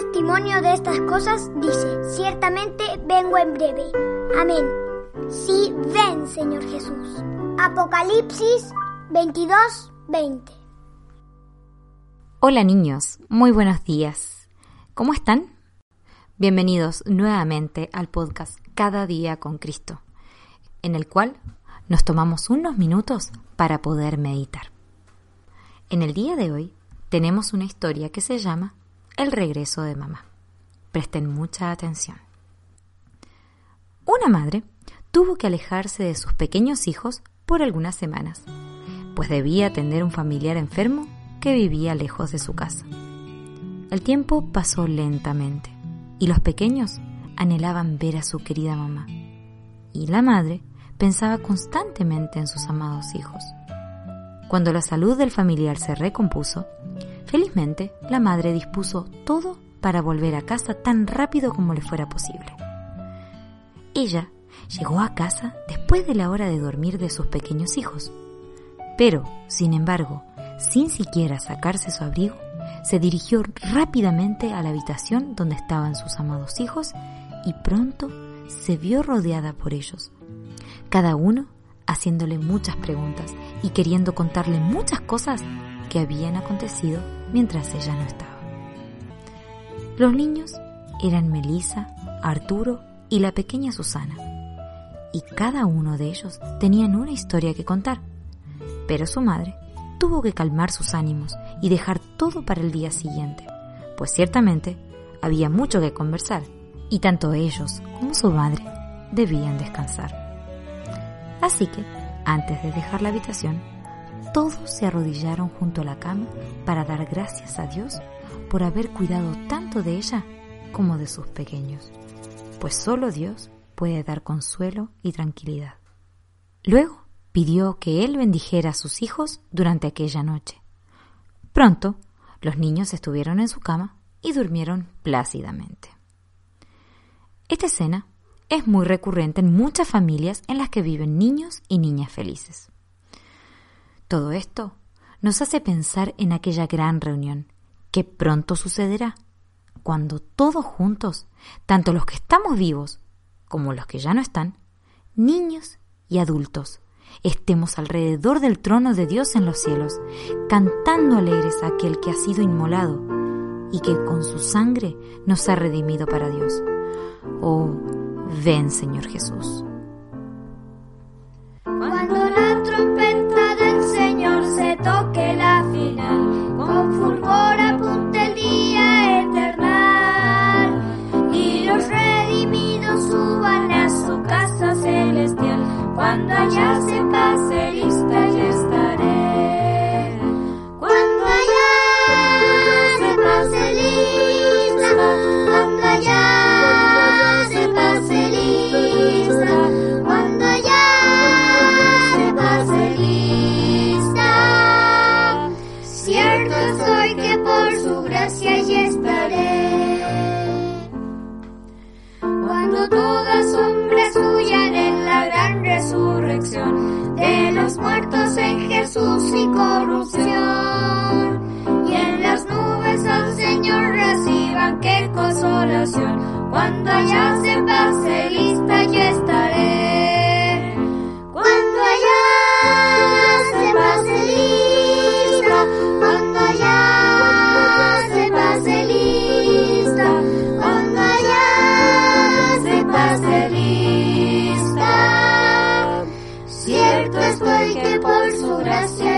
testimonio de estas cosas dice, ciertamente vengo en breve. Amén. Sí, ven, Señor Jesús. Apocalipsis 22, 20. Hola niños, muy buenos días. ¿Cómo están? Bienvenidos nuevamente al podcast Cada día con Cristo, en el cual nos tomamos unos minutos para poder meditar. En el día de hoy tenemos una historia que se llama El regreso de mamá. Presten mucha atención. Una madre tuvo que alejarse de sus pequeños hijos por algunas semanas, pues debía atender un familiar enfermo que vivía lejos de su casa. El tiempo pasó lentamente y los pequeños anhelaban ver a su querida mamá. Y la madre pensaba constantemente en sus amados hijos. Cuando la salud del familiar se recompuso, felizmente la madre dispuso todo para volver a casa tan rápido como le fuera posible. Ella llegó a casa después de la hora de dormir de sus pequeños hijos. Pero, sin embargo, sin siquiera sacarse su abrigo, se dirigió rápidamente a la habitación donde estaban sus amados hijos y pronto se vio rodeada por ellos, cada uno haciéndole muchas preguntas y queriendo contarle muchas cosas que habían acontecido mientras ella no estaba. Los niños eran Melissa, Arturo y la pequeña Susana, y cada uno de ellos tenían una historia que contar, pero su madre tuvo que calmar sus ánimos y dejar todo para el día siguiente, pues ciertamente había mucho que conversar, y tanto ellos como su madre debían descansar. Así que, antes de dejar la habitación, todos se arrodillaron junto a la cama para dar gracias a Dios por haber cuidado tanto de ella como de sus pequeños, pues solo Dios puede dar consuelo y tranquilidad. Luego pidió que él bendijera a sus hijos durante aquella noche. Pronto, los niños estuvieron en su cama y durmieron plácidamente. Esta escena es muy recurrente en muchas familias en las que viven niños y niñas felices. Todo esto nos hace pensar en aquella gran reunión que pronto sucederá, cuando todos juntos, tanto los que estamos vivos como los que ya no están, niños y adultos, estemos alrededor del trono de Dios en los cielos, cantando alegres a aquel que ha sido inmolado y que con su sangre nos ha redimido para Dios. Oh, ven Señor Jesús. Suban a su casa celestial, cuando allá se pase lista ya estaré. Cuando allá se pase lista, cuando allá se pase lista, cuando allá se pase lista. Cierto soy que Cuando allá se pase lista yo estaré. Cuando allá se pase lista, cuando allá se pase lista, cuando allá se pase lista. Cierto estoy que por su gracia